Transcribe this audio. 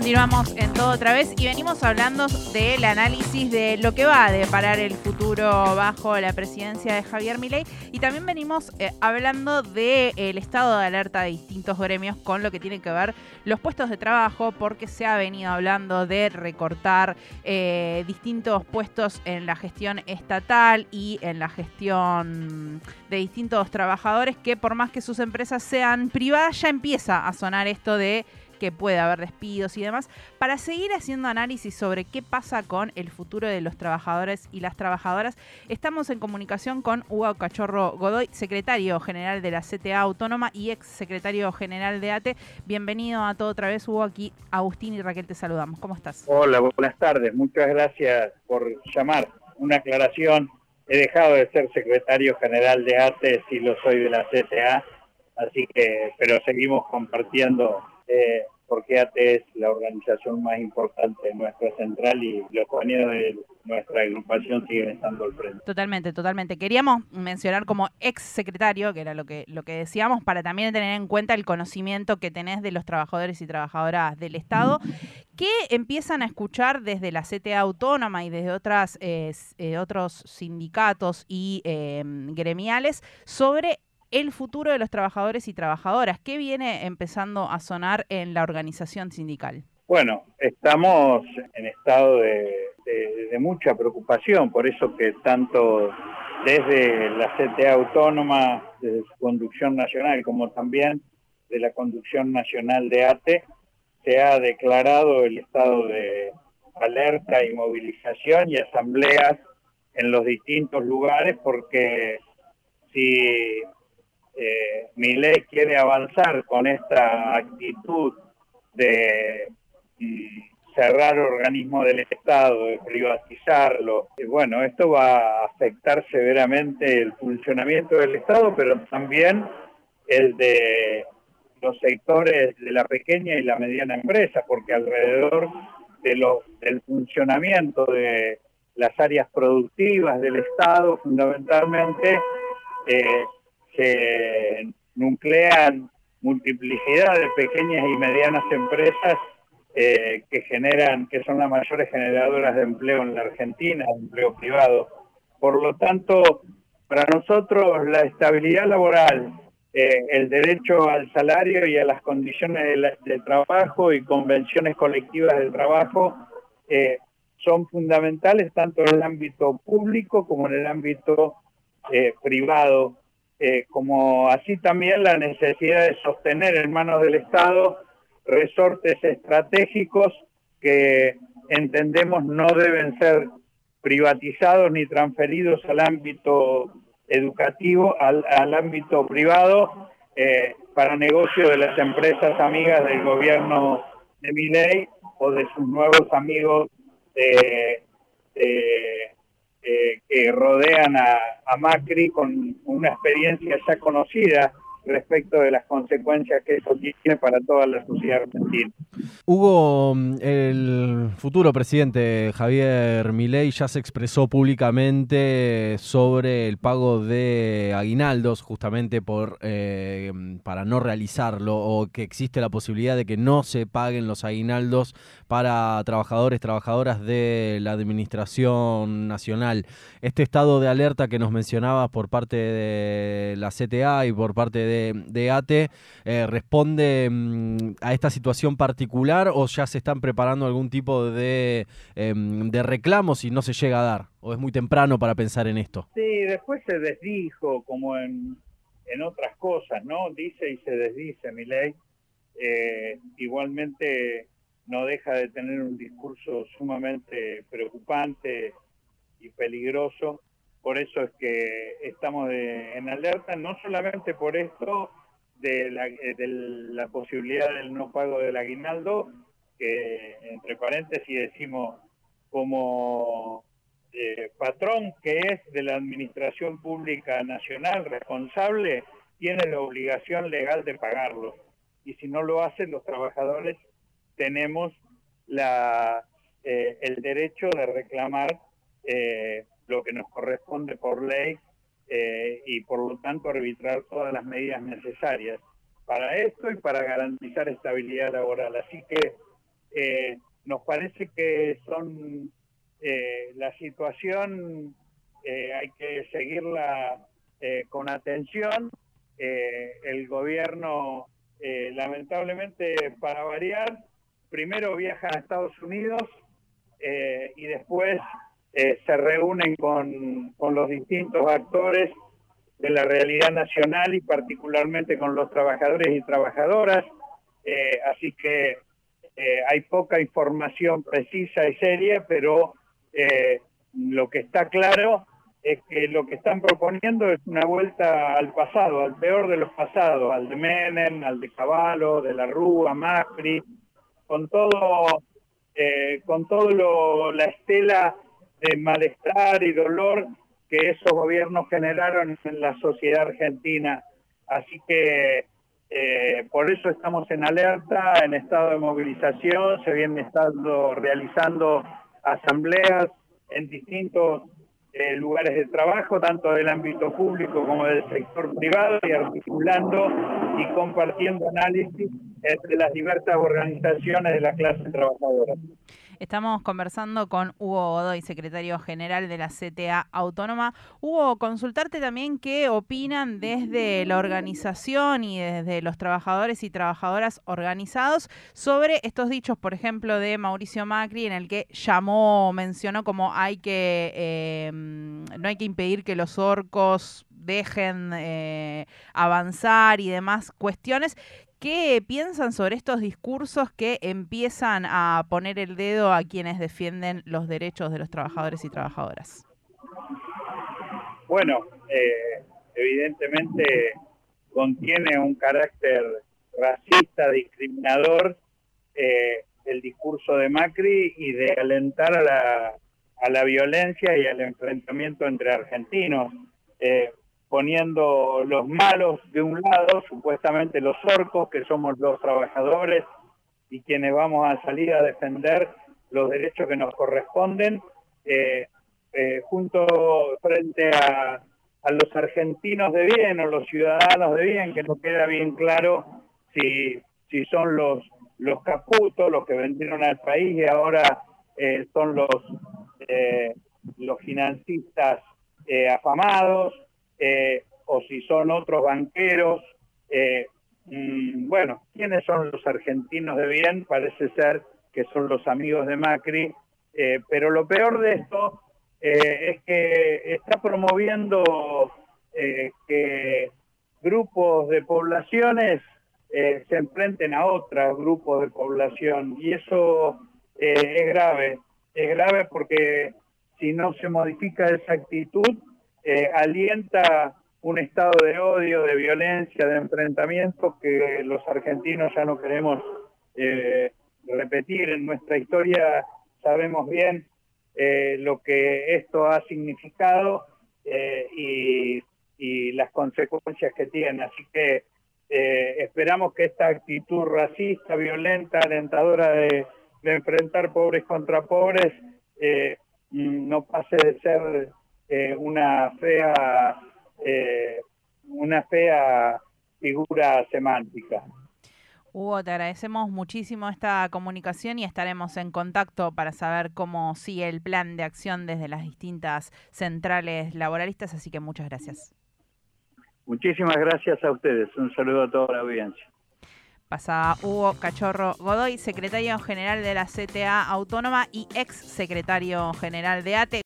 Continuamos en todo otra vez y venimos hablando del análisis de lo que va a deparar el futuro bajo la presidencia de Javier Milei. Y también venimos eh, hablando del estado de alerta de distintos gremios con lo que tiene que ver los puestos de trabajo porque se ha venido hablando de recortar eh, distintos puestos en la gestión estatal y en la gestión de distintos trabajadores que por más que sus empresas sean privadas ya empieza a sonar esto de que puede haber despidos y demás, para seguir haciendo análisis sobre qué pasa con el futuro de los trabajadores y las trabajadoras, estamos en comunicación con Hugo Cachorro Godoy, secretario general de la CTA Autónoma y ex secretario general de ATE. Bienvenido a todo otra vez, Hugo, aquí Agustín y Raquel te saludamos. ¿Cómo estás? Hola, buenas tardes. Muchas gracias por llamar. Una aclaración. He dejado de ser secretario general de ATE, si lo soy de la CTA, así que, pero seguimos compartiendo eh, porque ATE es la organización más importante de nuestra central y los compañeros de nuestra agrupación siguen estando al frente. Totalmente, totalmente. Queríamos mencionar como ex secretario, que era lo que, lo que decíamos, para también tener en cuenta el conocimiento que tenés de los trabajadores y trabajadoras del Estado, que empiezan a escuchar desde la CTA autónoma y desde otras, eh, eh, otros sindicatos y eh, gremiales sobre el futuro de los trabajadores y trabajadoras. ¿Qué viene empezando a sonar en la organización sindical? Bueno, estamos en estado de, mucha preocupación, por eso que tanto desde la CTA autónoma, desde su conducción nacional, como también de la conducción nacional de ATE, se ha declarado el estado de alerta y movilización y asambleas en los distintos lugares, porque si eh, ley quiere avanzar con esta actitud de mm, cerrar organismos del Estado, de privatizarlo. Y bueno, esto va a afectar severamente el funcionamiento del Estado, pero también el de los sectores de la pequeña y la mediana empresa, porque alrededor de lo, del funcionamiento de las áreas productivas del Estado, fundamentalmente, eh, se nuclean multiplicidad de pequeñas y medianas empresas eh, que generan, que son las mayores generadoras de empleo en la Argentina, empleo privado. Por lo tanto, para nosotros la estabilidad laboral, eh, el derecho al salario y a las condiciones de, trabajo y convenciones colectivas de trabajo eh, son fundamentales tanto en el ámbito público como en el ámbito privado eh, como así también la necesidad de sostener en manos del Estado resortes estratégicos que entendemos no deben ser privatizados ni transferidos al ámbito educativo, al, ámbito privado, eh, para negocio de las empresas amigas del gobierno de Miley o de sus nuevos amigos de eh, que rodean a, Macri con una experiencia ya conocida respecto de las consecuencias que eso tiene para toda la sociedad argentina. Hugo, el futuro presidente Javier Milei ya se expresó públicamente sobre el pago de aguinaldos, justamente por eh, para no realizarlo o que existe la posibilidad de que no se paguen los aguinaldos para trabajadores, trabajadoras de la Administración Nacional. Este estado de alerta que nos mencionabas por parte de la CTA y por parte de, ATE, eh, ¿responde mm, a esta situación particular o ya se están preparando algún tipo de, em, de reclamo si no se llega a dar? ¿O es muy temprano para pensar en esto? Sí, después se desdijo como en, en otras cosas, ¿no? Dice y se desdice mi ley. Eh, igualmente no deja de tener un discurso sumamente preocupante y peligroso. Por eso es que estamos en alerta, no solamente por esto de la, eh, de la posibilidad del no pago del aguinaldo, que entre paréntesis decimos como eh, patrón que es de la Administración Pública Nacional responsable, tiene la obligación legal de pagarlo. Y si no lo hacen los trabajadores, tenemos la, eh, el derecho de reclamar eh, lo que nos corresponde por ley eh, y por lo tanto arbitrar todas las medidas necesarias para esto y para garantizar estabilidad laboral. Así que nos parece que son la situación hay que seguirla con atención. el gobierno, lamentablemente, para variar, primero viaja a Estados Unidos y después se reúnen con, con los distintos actores de la realidad nacional y particularmente con los trabajadores y trabajadoras. Eh, así que eh, hay poca información precisa y seria, pero eh, lo que está claro es que lo que están proponiendo es una vuelta al pasado, al peor de los pasados, al de Menem, al de Caballo, de la Rúa, Macri, con todo, con todo la estela de malestar y dolor que esos gobiernos generaron en la sociedad argentina. Así que eh, por eso estamos en alerta, en estado de movilización, se vienen estando realizando asambleas en distintos eh, lugares de trabajo, tanto del ámbito público como del sector privado, y articulando y compartiendo análisis entre las diversas organizaciones de la clase trabajadora. Estamos conversando con Hugo Godoy, secretario general de la CTA Autónoma. Hugo, consultarte también qué opinan desde la organización y desde los trabajadores y trabajadoras organizados sobre estos dichos, por ejemplo, de Mauricio Macri, en el que llamó, mencionó como hay que eh, no hay que impedir que los orcos dejen eh, avanzar y demás cuestiones ¿Qué piensan sobre estos discursos que empiezan a poner el dedo a quienes defienden los derechos de los trabajadores y trabajadoras? Bueno, eh, evidentemente contiene un carácter racista, discriminador, eh, el discurso de Macri y de alentar a la, a la violencia y al enfrentamiento entre argentinos. Eh, poniendo los malos de un lado, supuestamente los orcos, que somos los trabajadores y quienes vamos a salir a defender los derechos que nos corresponden, eh, eh, junto frente a, los argentinos de bien o los ciudadanos de bien, que no queda bien claro si, si son los, los caputos, los que vendieron al país y ahora eh, son los, los financistas afamados, eh, o si son otros banqueros. Eh, mm, bueno, ¿quiénes son los argentinos de bien? Parece ser que son los amigos de Macri, eh, pero lo peor de esto es que está promoviendo que grupos de poblaciones se enfrenten a otros grupos de población y eso es grave, es grave porque si no se modifica esa actitud, eh, alienta un estado de odio, de violencia, de enfrentamiento que los argentinos ya no queremos eh, repetir. En nuestra historia sabemos bien eh, lo que esto ha significado y, las consecuencias que tiene. Así que esperamos que esta actitud racista, violenta, alentadora de, de enfrentar pobres contra pobres, no pase de ser eh, una fea eh, una fea figura semántica. Hugo, te agradecemos muchísimo esta comunicación y estaremos en contacto para saber cómo sigue el plan de acción desde las distintas centrales laboralistas, así que muchas gracias. Muchísimas gracias a ustedes. Un saludo a toda la audiencia. Pasa Hugo Cachorro Godoy, secretario general de la CTA Autónoma y ex secretario general de ATE.